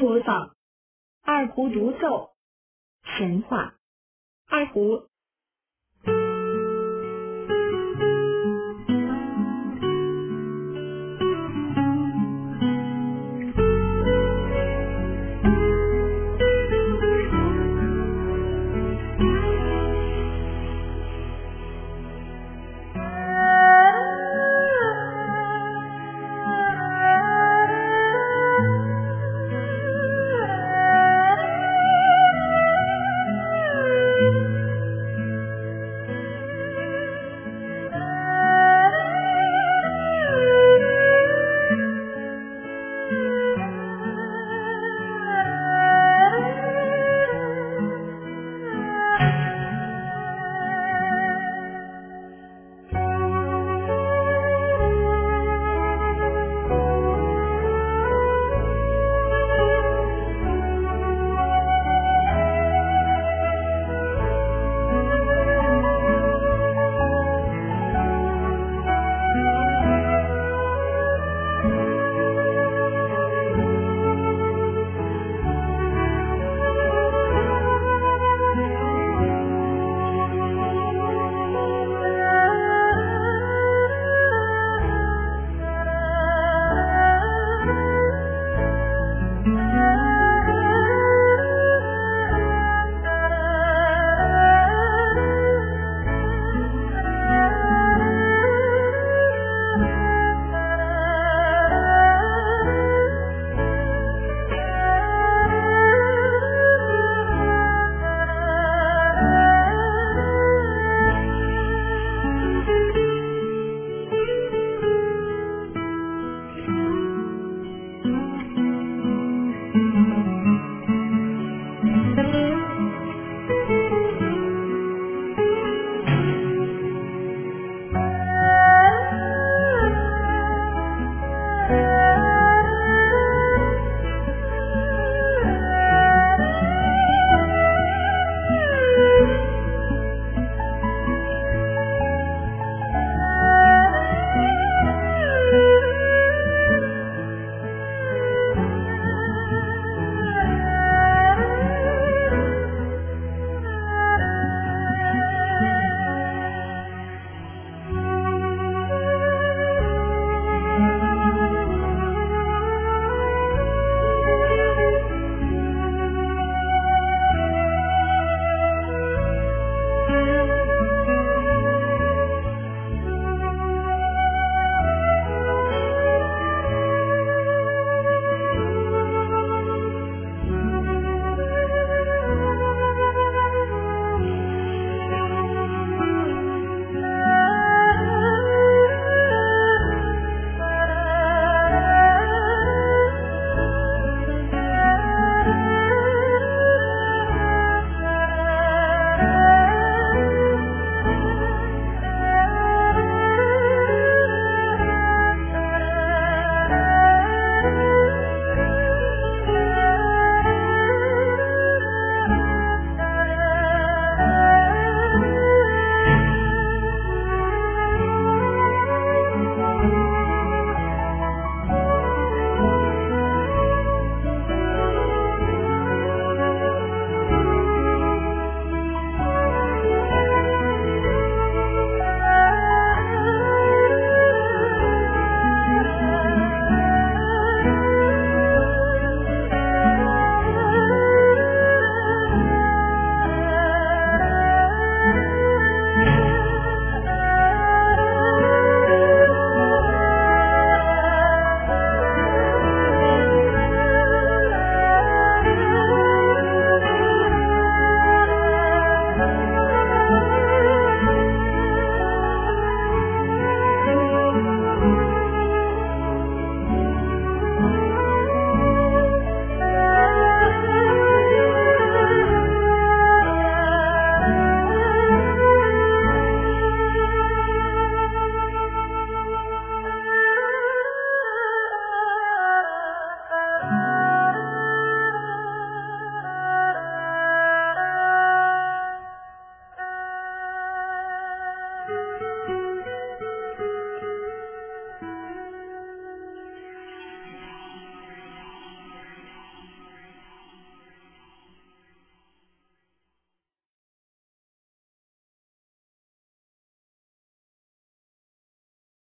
播放二胡独奏神话二胡